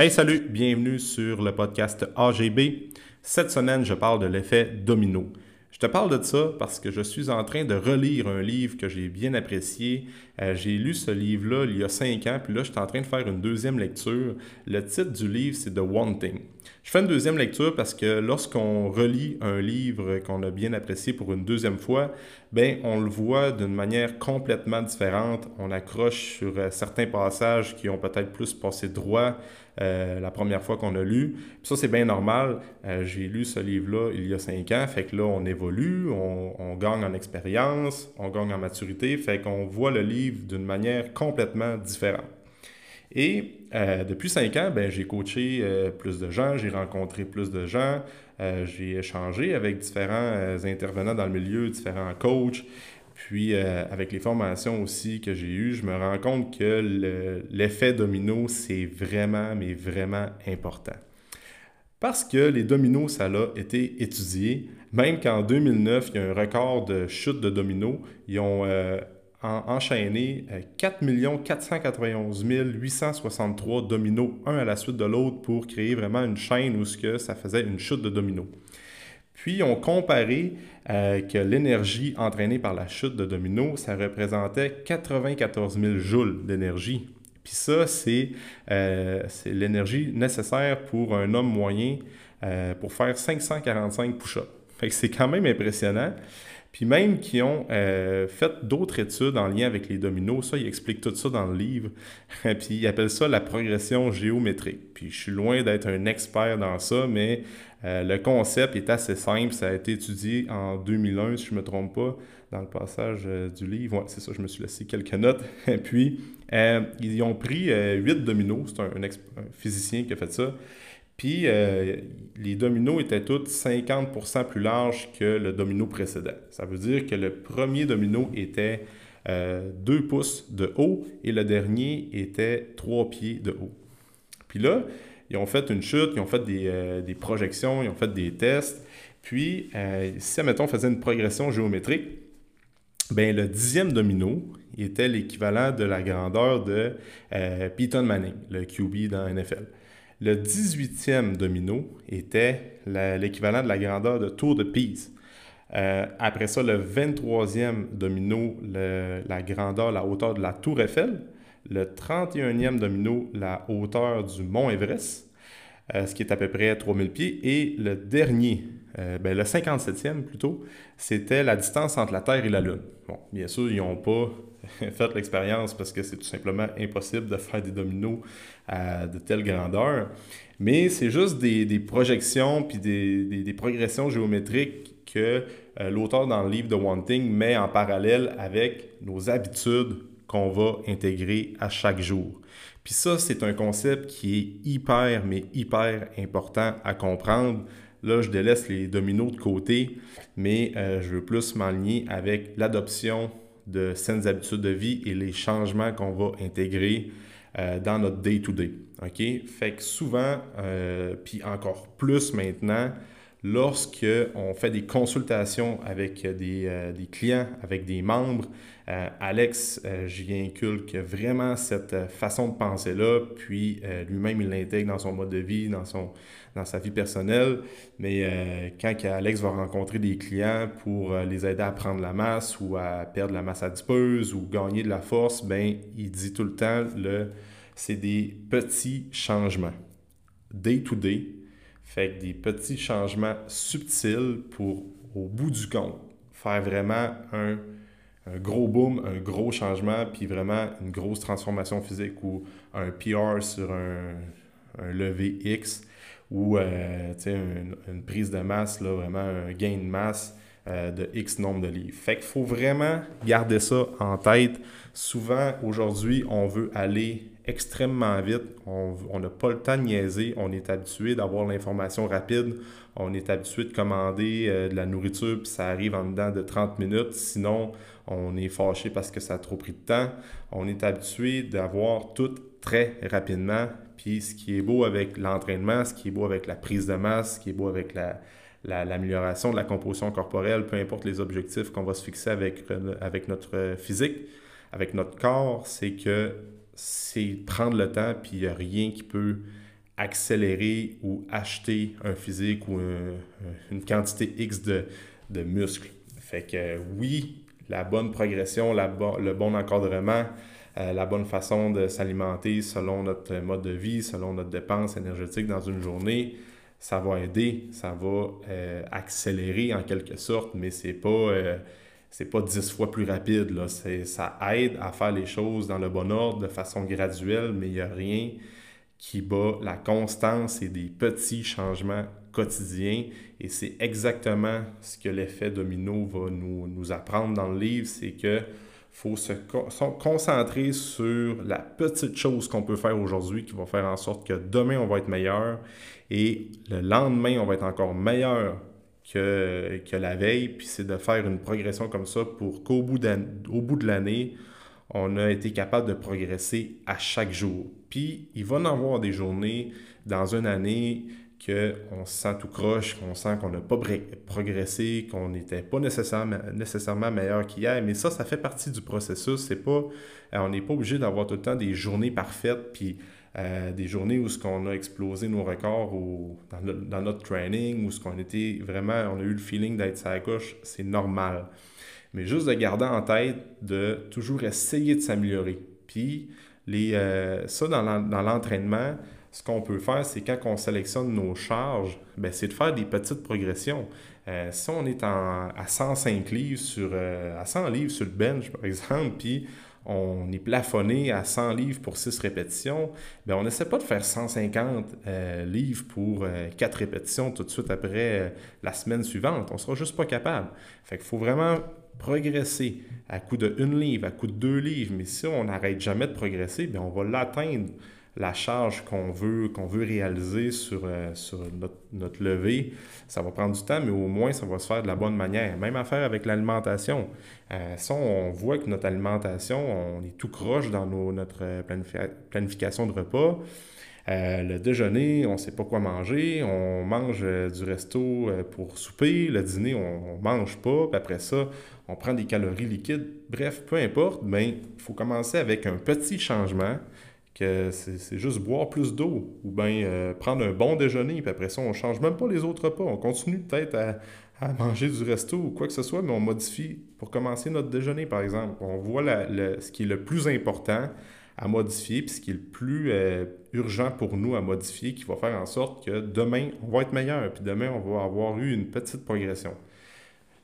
Hey, salut, bienvenue sur le podcast AGB. Cette semaine, je parle de l'effet domino. Je te parle de ça parce que je suis en train de relire un livre que j'ai bien apprécié. Euh, j'ai lu ce livre-là il y a cinq ans, puis là, je suis en train de faire une deuxième lecture. Le titre du livre, c'est The One Thing. Je fais une deuxième lecture parce que lorsqu'on relit un livre qu'on a bien apprécié pour une deuxième fois, ben on le voit d'une manière complètement différente. On accroche sur euh, certains passages qui ont peut-être plus passé droit euh, la première fois qu'on a lu. ça, c'est bien normal. Euh, j'ai lu ce livre-là il y a cinq ans, fait que là, on évolue, on, on gagne en expérience, on gagne en maturité, fait qu'on voit le livre d'une manière complètement différente. Et euh, depuis cinq ans, ben, j'ai coaché euh, plus de gens, j'ai rencontré plus de gens, euh, j'ai échangé avec différents intervenants dans le milieu, différents coachs. Puis avec les formations aussi que j'ai eues, je me rends compte que l'effet domino, c'est vraiment, mais vraiment important. Parce que les dominos, ça a été étudié. Même qu'en 2009, il y a un record de chute de dominos. Ils ont enchaîné 4 491 863 dominos, un à la suite de l'autre, pour créer vraiment une chaîne où ce que ça faisait une chute de dominos. Puis, on comparait euh, que l'énergie entraînée par la chute de dominos, ça représentait 94 000 joules d'énergie. Puis ça, euh, c'est l'énergie nécessaire pour un homme moyen euh, pour faire 545 push-ups. c'est quand même impressionnant. Puis même qui ont euh, fait d'autres études en lien avec les dominos, ça, ils expliquent tout ça dans le livre. puis ils appellent ça la progression géométrique. Puis je suis loin d'être un expert dans ça, mais euh, le concept est assez simple. Ça a été étudié en 2001, si je ne me trompe pas, dans le passage euh, du livre. Ouais, c'est ça, je me suis laissé quelques notes. Puis, ils ont pris huit dominos. C'est un, physicien qui a fait ça. Puis euh, les dominos étaient tous 50% plus larges que le domino précédent. Ça veut dire que le premier domino était 2 euh, pouces de haut et le dernier était 3 pieds de haut. Puis là, ils ont fait une chute, ils ont fait des, euh, des projections, ils ont fait des tests. Puis, si, admettons, on faisait une progression géométrique, ben, le dixième domino était l'équivalent de la grandeur de Peyton Manning, le QB dans NFL. Le 18e domino était l'équivalent de la grandeur de Tour de Pise. Euh, après ça, le 23e domino, la grandeur, la hauteur de la Tour Eiffel. Le 31e domino, la hauteur du mont Everest, euh, ce qui est à peu près 3000 pieds. Et le dernier, euh, ben, le 57e plutôt, c'était la distance entre la Terre et la Lune. Bien sûr, ils n'ont pas fait l'expérience parce que c'est tout simplement impossible de faire des dominos à de telle grandeur. Mais c'est juste des, projections puis des, progressions géométriques que euh, l'auteur dans le livre de One Thing met en parallèle avec nos habitudes qu'on va intégrer à chaque jour. Puis ça, c'est un concept qui est hyper, mais hyper important à comprendre. Là, je délaisse les dominos de côté, mais euh, je veux plus m'aligner avec l'adoption de saines habitudes de vie et les changements qu'on va intégrer euh, dans notre day-to-day. OK? Fait que souvent, euh, puis encore plus maintenant, lorsque on fait des consultations avec des, euh, des clients, avec des membres, Alex, j'y inculque vraiment cette façon de penser-là, puis lui-même, il l'intègre dans son mode de vie, dans son, dans sa vie personnelle. Mais euh, quand Alex va rencontrer des clients pour euh, les aider à prendre la masse ou à perdre la masse adipeuse ou gagner de la force, ben il dit tout le temps le c'est des petits changements. Day to day, fait que des petits changements subtils pour au bout du compte faire vraiment un, gros boom, un gros changement, puis vraiment une grosse transformation physique ou un PR sur un, un X ou euh, une, prise de masse, là, vraiment un gain de masse euh, de X nombre de livres. Fait qu'il faut vraiment garder ça en tête. Souvent, aujourd'hui, on veut aller extrêmement vite. On n'a pas le temps de niaiser. On est habitué d'avoir l'information rapide. On est habitué de commander euh, de la nourriture, puis ça arrive en dedans de 30 minutes. Sinon, on est fâché parce que ça a trop pris de temps. On est habitué d'avoir tout très rapidement. Puis ce qui est beau avec l'entraînement, ce qui est beau avec la prise de masse, ce qui est beau avec l'amélioration de la composition corporelle, peu importe les objectifs qu'on va se fixer avec, avec notre physique, avec notre corps, c'est que c'est prendre le temps, puis il n'y a rien qui peut accélérer ou acheter un physique ou une quantité X de, de muscles. Fait que oui, la bonne progression, le bon encadrement, euh, la bonne façon de s'alimenter selon notre mode de vie, selon notre dépense énergétique dans une journée, ça va aider, ça va euh, accélérer en quelque sorte, mais c'est pas euh, pas dix fois plus rapide. Là. Ça aide à faire les choses dans le bon ordre, de façon graduelle, mais il n'y a rien qui bat la constance et des petits changements quotidiens. Et c'est exactement ce que l'effet domino va nous apprendre dans le livre, c'est que faut se concentrer sur la petite chose qu'on peut faire aujourd'hui qui va faire en sorte que demain, on va être meilleur et le lendemain, on va être encore meilleur que, la veille. Puis c'est de faire une progression comme ça pour qu'au bout, bout de l'année, on a été capable de progresser à chaque jour. Puis il va en avoir des journées dans une année qu'on se sent tout croche, qu'on sent qu'on n'a pas progressé, qu'on n'était pas nécessairement, nécessairement meilleur qu'hier. Mais ça, ça fait partie du processus. C'est pas, euh, on n'est pas obligé d'avoir tout le temps des journées parfaites, puis euh, des journées où ce qu'on a explosé nos records dans, notre training, où ce qu'on était vraiment, on a eu le feeling d'être sa gauche, c'est normal. Mais juste de garder en tête de toujours essayer de s'améliorer. Puis les, euh, ça, dans l'entraînement, ce qu'on peut faire, c'est quand on sélectionne nos charges, ben, c'est de faire des petites progressions. Euh, si on est à 105 livres sur, euh, à 100 livres sur le bench, par exemple, puis on est plafonné à 100 livres pour 6 répétitions, bien, on n'essaie pas de faire 150 euh, livres pour 4 répétitions tout de suite après la semaine suivante. On ne sera juste pas capable. Fait faut vraiment progresser à coup de 1 livre, à coup de 2 livres. Mais si on n'arrête jamais de progresser, bien, on va l'atteindre la charge qu'on veut, réaliser sur, euh, notre, levée, ça va prendre du temps, mais au moins ça va se faire de la bonne manière. Même affaire avec l'alimentation. Euh, on voit que notre alimentation, on est tout croche dans notre planification de repas, euh, le déjeuner, on ne sait pas quoi manger, on mange du resto pour souper, le dîner, on ne mange pas, puis après ça, on prend des calories liquides. Bref, peu importe, mais il faut commencer avec un petit changement que c'est juste boire plus d'eau ou bien euh, prendre un bon déjeuner, puis après ça, on change même pas les autres repas. On continue peut-être à, manger du resto ou quoi que ce soit, mais on modifie pour commencer notre déjeuner, par exemple. On voit ce qui est le plus important à modifier, puis ce qui est le plus euh, urgent pour nous à modifier, qui va faire en sorte que demain, on va être meilleur, puis demain, on va avoir eu une petite progression.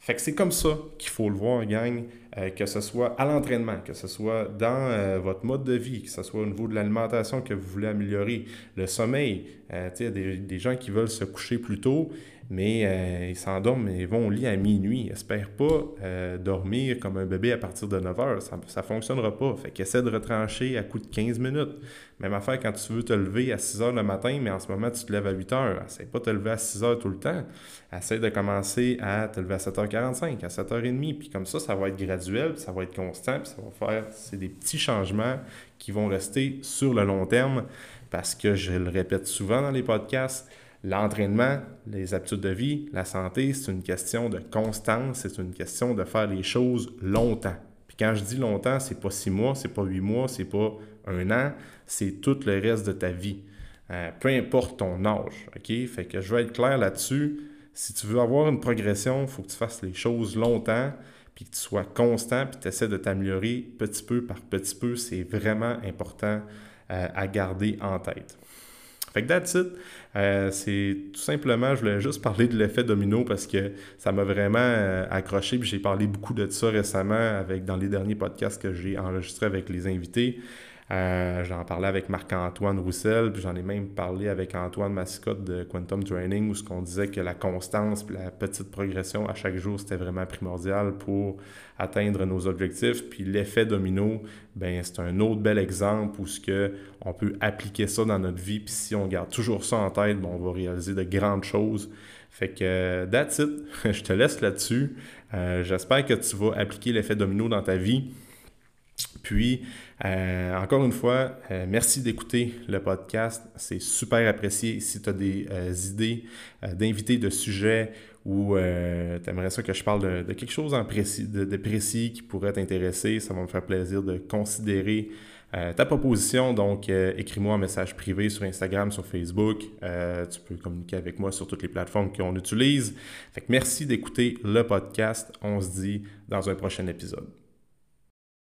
Fait que c'est comme ça qu'il faut le voir, gang, euh, que ce soit à l'entraînement, que ce soit dans euh, votre mode de vie, que ce soit au niveau de l'alimentation que vous voulez améliorer, le sommeil. Euh, il y des, gens qui veulent se coucher plus tôt, mais euh, ils s'endorment et vont au lit à minuit. Ils n'espèrent pas euh, dormir comme un bébé à partir de 9 heures. Ça ne fonctionnera pas. Fait qu'essaie de retrancher à coup de 15 minutes. Même affaire quand tu veux te lever à 6 heures le matin, mais en ce moment, tu te lèves à 8 heures. Essaie pas de te lever à 6 heures tout le temps. Essaie de commencer à te lever à 7h45, à 7h30. Puis comme ça, ça va être graduel, puis ça va être constant, puis ça va faire... C'est des petits changements qui vont rester sur le long terme parce que je le répète souvent dans les podcasts, L'entraînement, les habitudes de vie, la santé, c'est une question de constance, c'est une question de faire les choses longtemps. Puis quand je dis longtemps, c'est pas six mois, c'est pas huit mois, c'est pas un an, c'est tout le reste de ta vie. Euh, peu importe ton âge, OK? Fait que je vais être clair là-dessus. Si tu veux avoir une progression, il faut que tu fasses les choses longtemps, puis que tu sois constant, puis tu essaies de t'améliorer petit peu par petit peu. C'est vraiment important euh, à garder en tête. Fait que that's it. Euh, c'est tout simplement, je voulais juste parler de l'effet domino parce que ça m'a vraiment euh, accroché. Puis j'ai parlé beaucoup de ça récemment avec dans les derniers podcasts que j'ai enregistrés avec les invités. Euh, j'en parlais avec Marc-Antoine Roussel, puis j'en ai même parlé avec Antoine Mascotte de Quantum Training, où ce qu'on disait que la constance et la petite progression à chaque jour, c'était vraiment primordial pour atteindre nos objectifs. Puis l'effet domino, ben c'est un autre bel exemple où ce que on peut appliquer ça dans notre vie, puis si on garde toujours ça en tête, ben, on va réaliser de grandes choses. Fait que, that's it. Je te laisse là-dessus. Euh, j'espère que tu vas appliquer l'effet domino dans ta vie. Puis, euh, encore une fois, euh, merci d'écouter le podcast. C'est super apprécié. Si tu as des euh, idées d'invités de sujets ou tu aimerais ça que je parle de, quelque chose de, précis qui pourrait t'intéresser, ça va me faire plaisir de considérer ta proposition. Donc, écris-moi un message privé sur Instagram, sur Facebook. tu peux communiquer avec moi sur toutes les plateformes qu'on utilise. Merci d'écouter le podcast. On se dit dans un prochain épisode.